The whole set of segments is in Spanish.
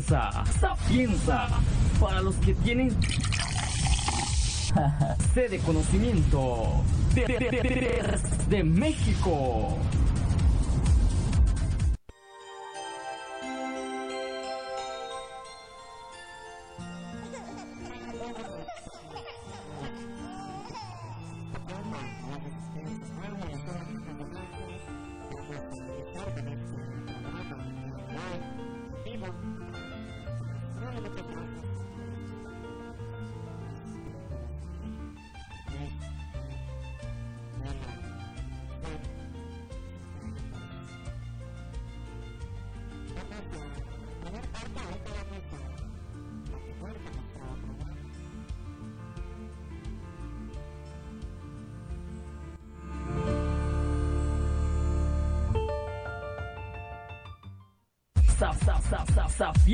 Sapienza, Sapienza, para los que tienen sede de de, de, de México.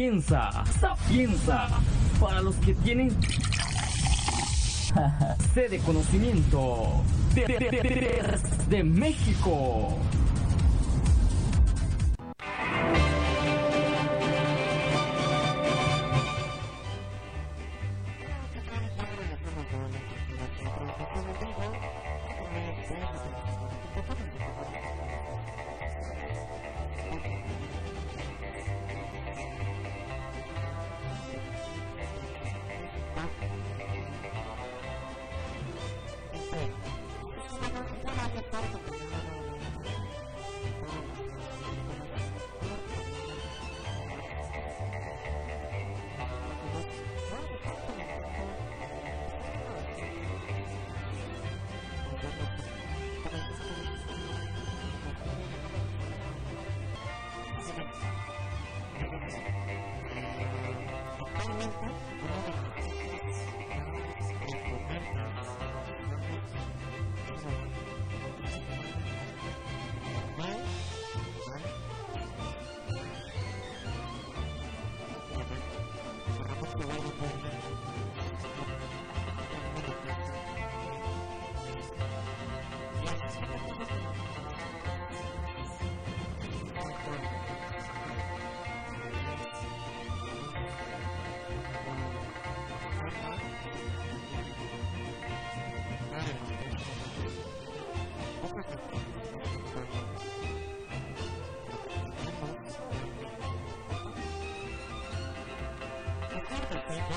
Sapienza, Sapienza, para los que tienen sede de conocimiento de, de, de, de México.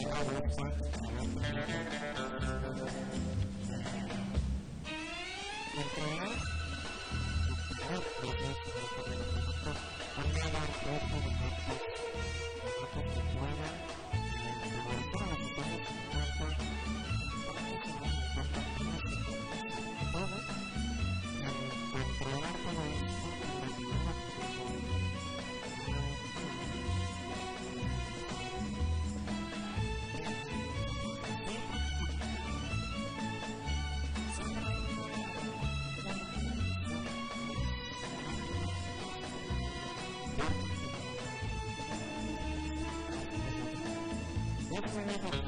Thank you. 那个。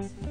Thank you.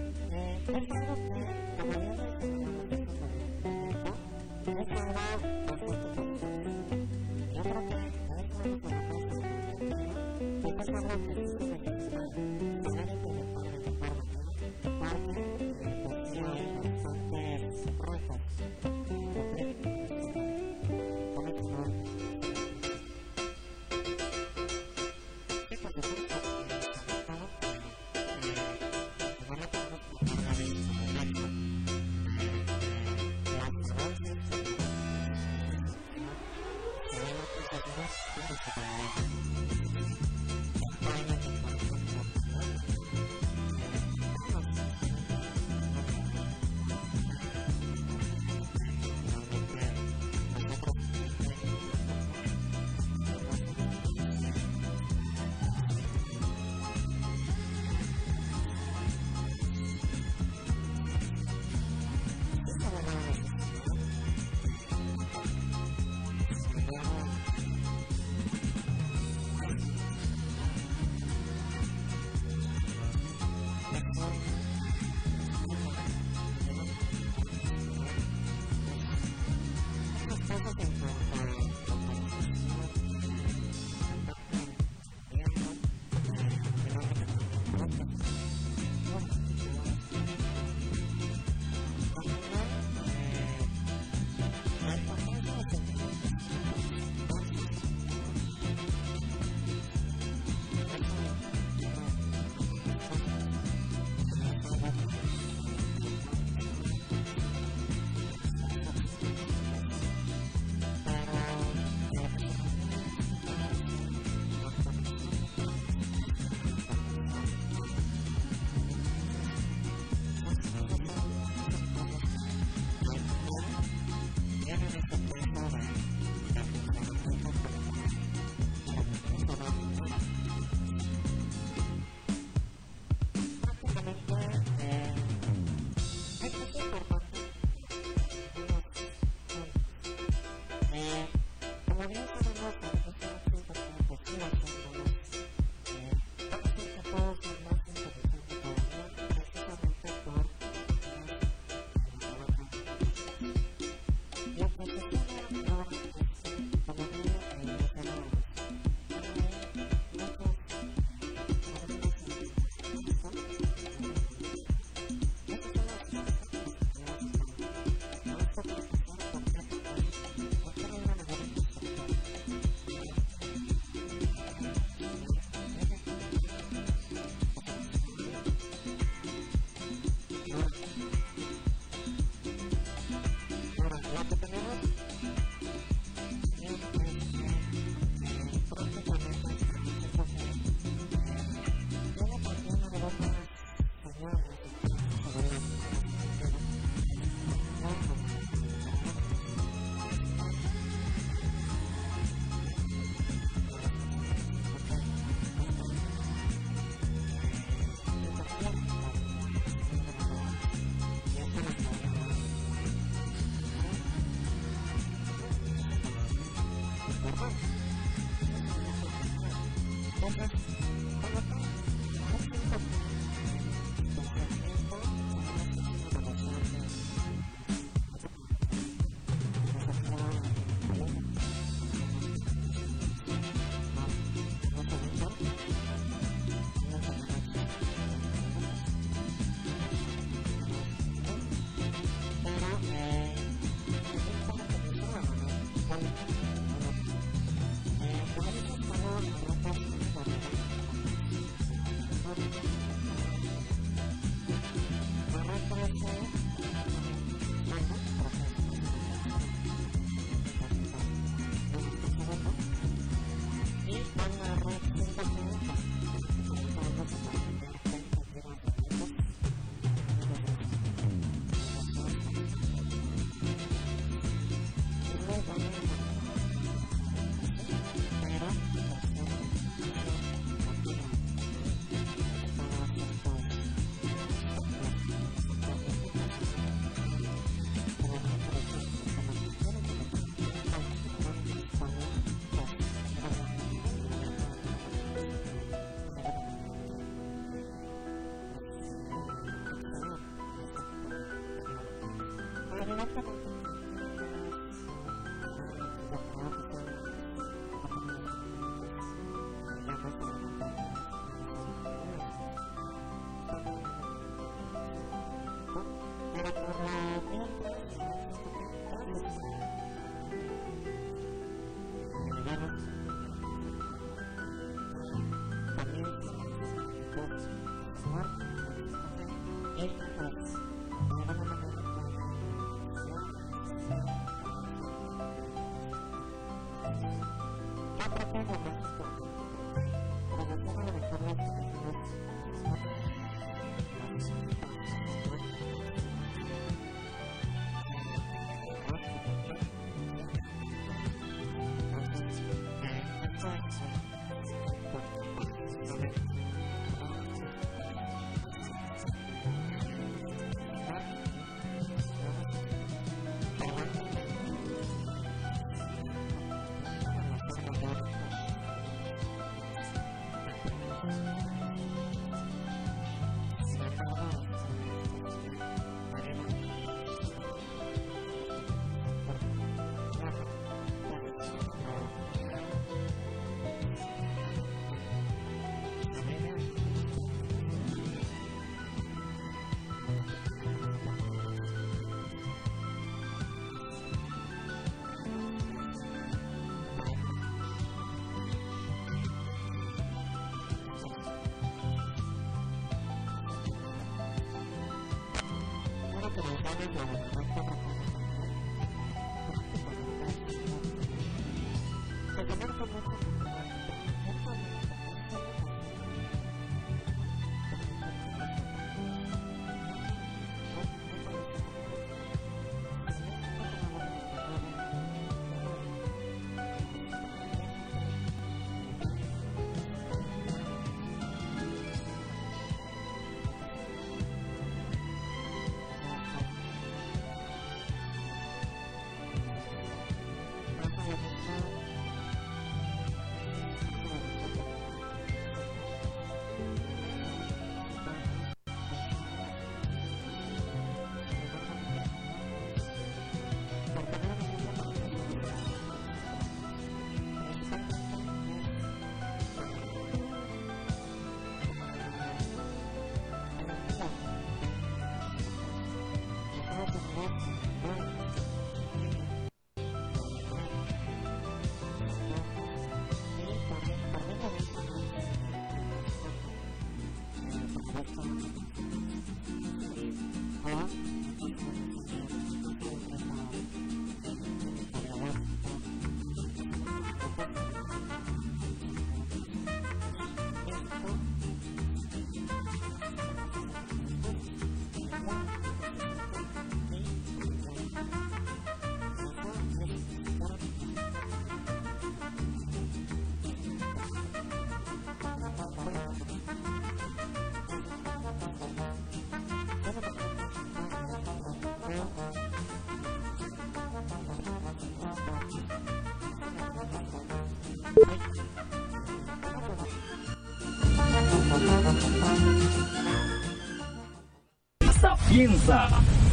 Música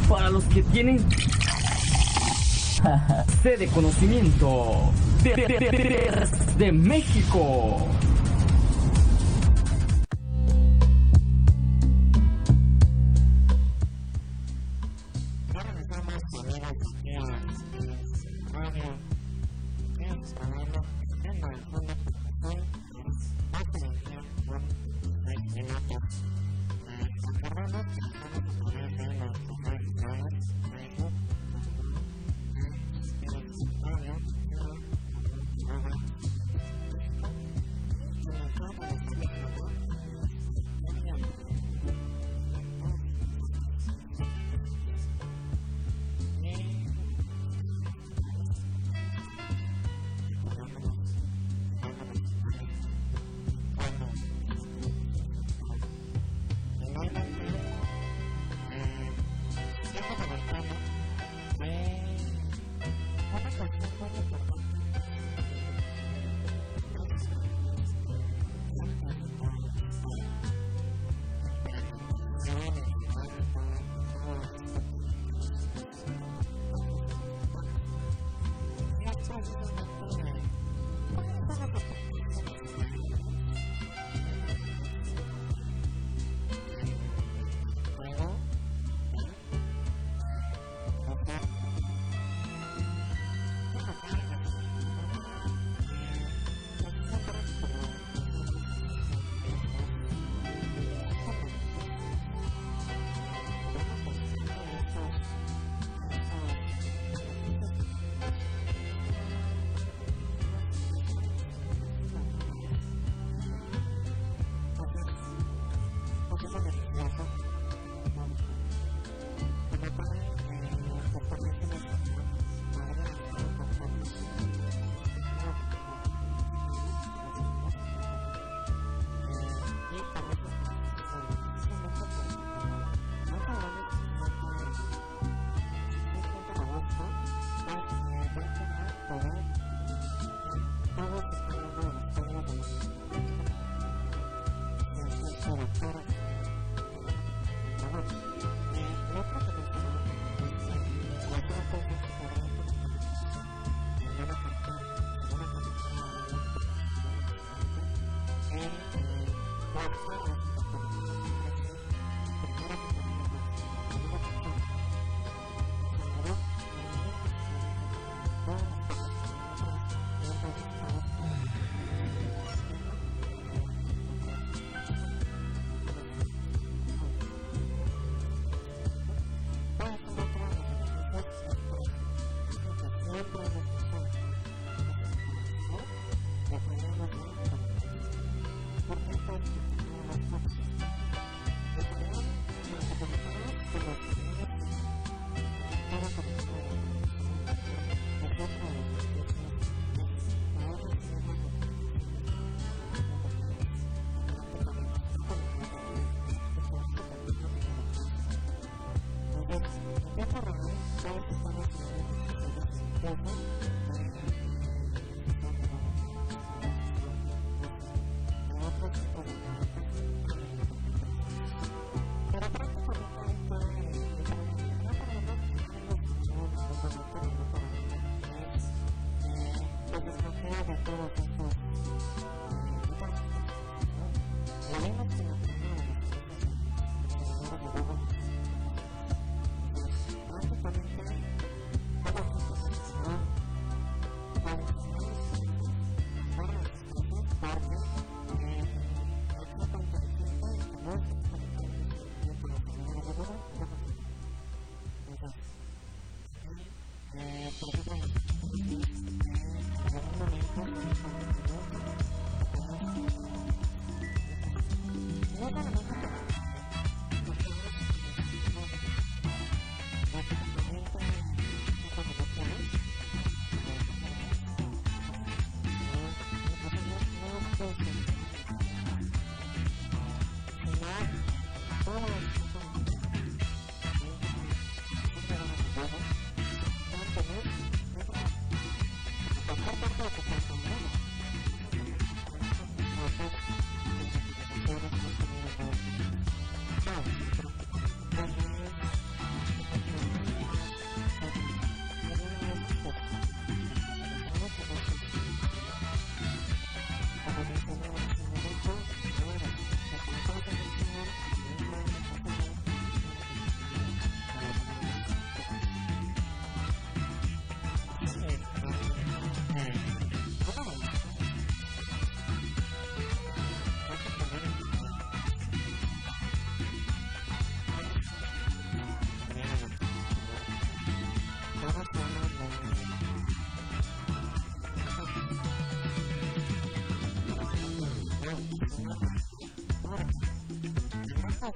Para los que tienen sede de conocimiento de, de, de, de México.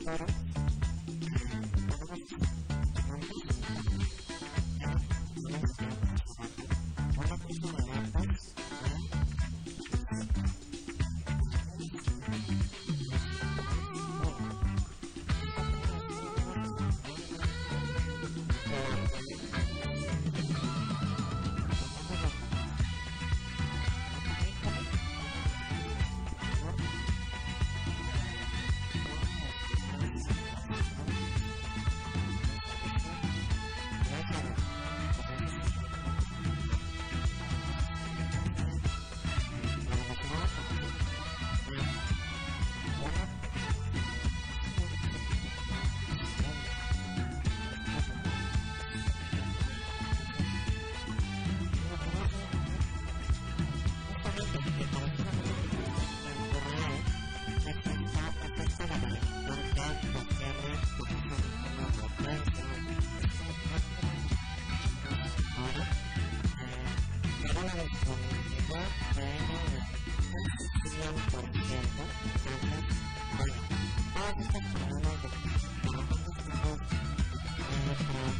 Mm-hmm.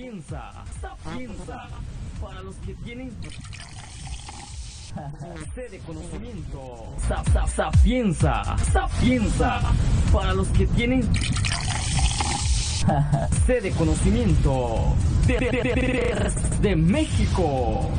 Sapienza, sapienza, para los que tienen sed de conocimiento. Sapienza, sapienza, para los que tienen sed de conocimiento de, de, de, de México.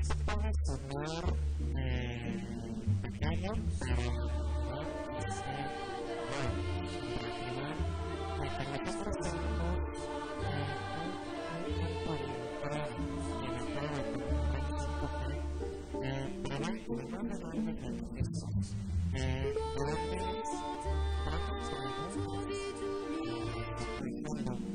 es puede eh, pequeño, pero no es bueno. En realidad, el teléfono es Thank you.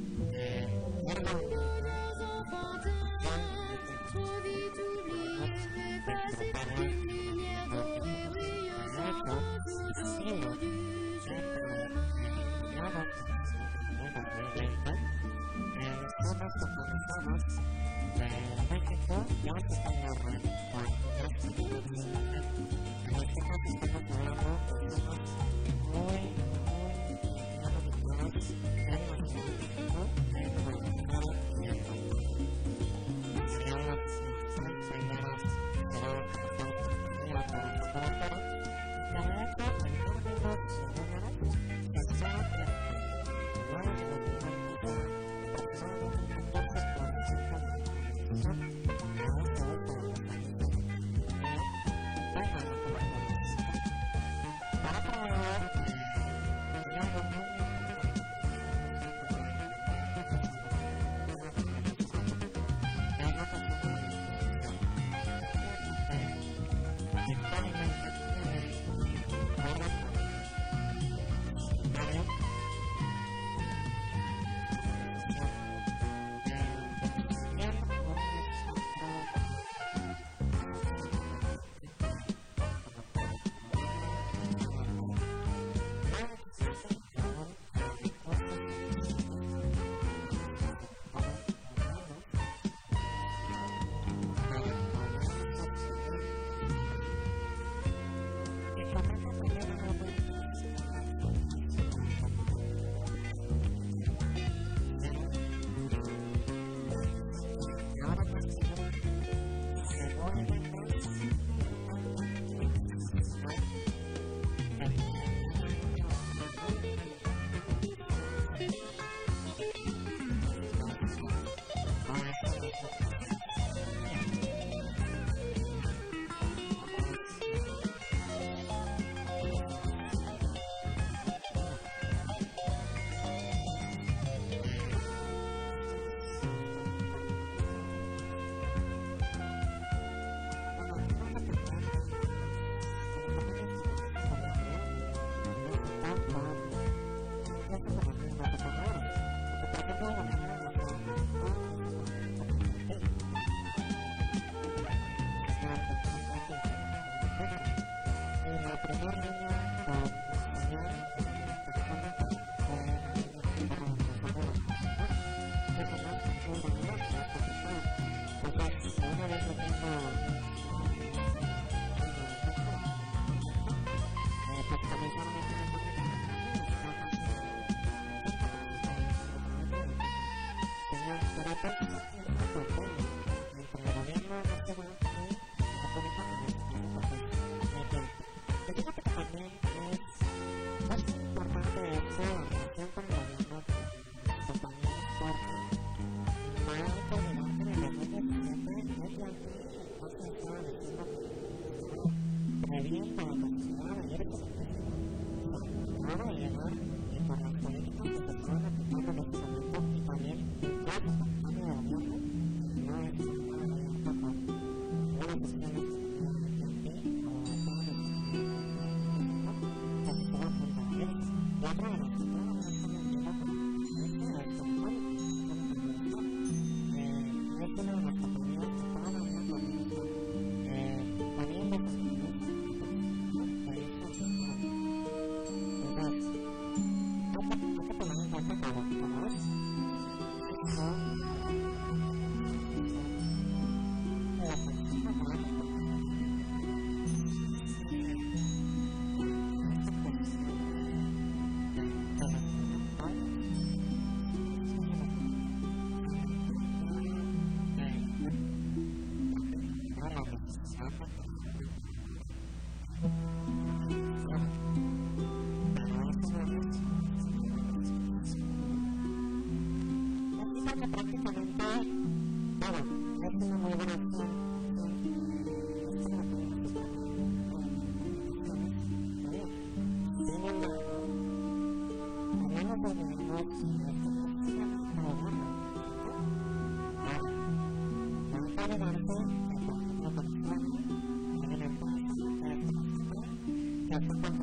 Thank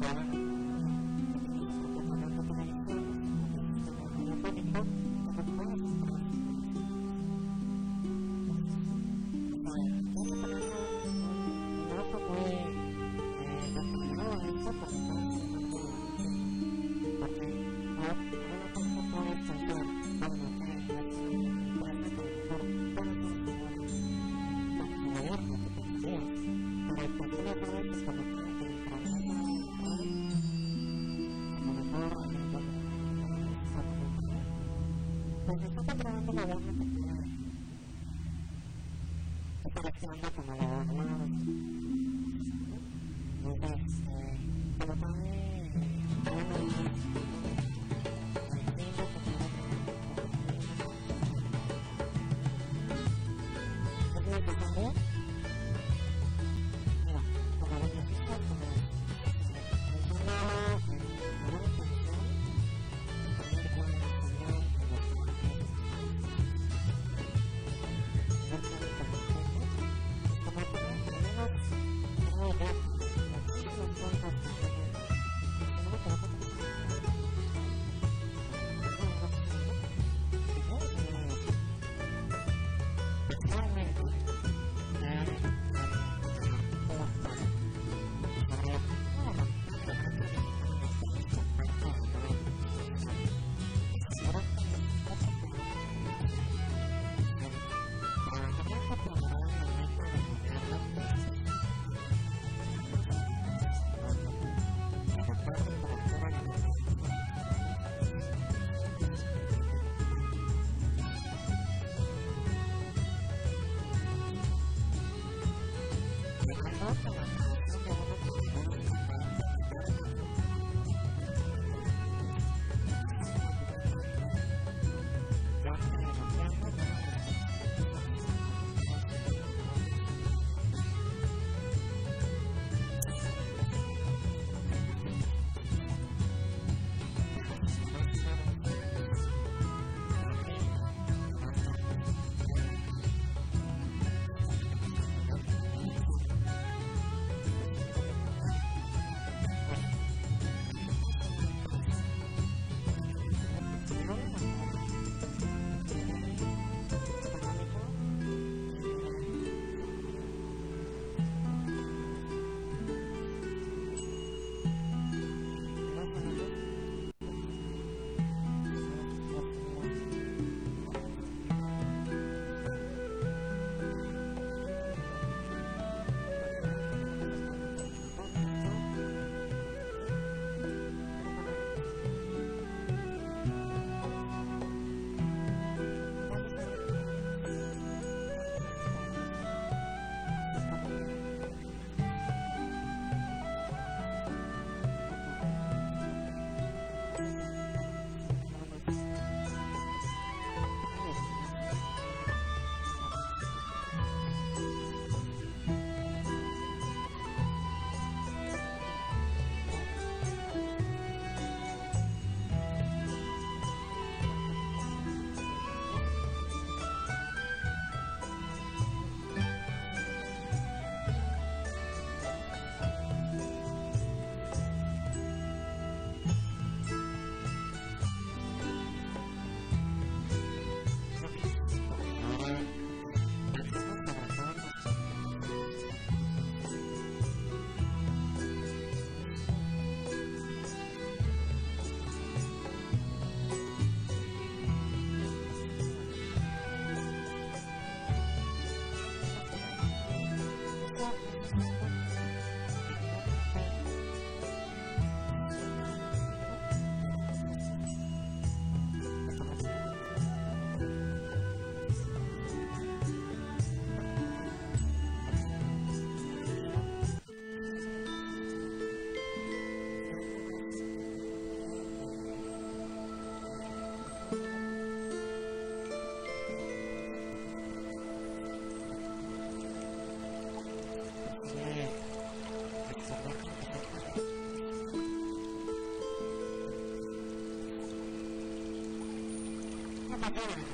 security.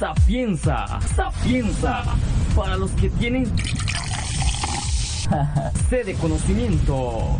Sapienza, sapienza, para los que tienen sed de conocimiento.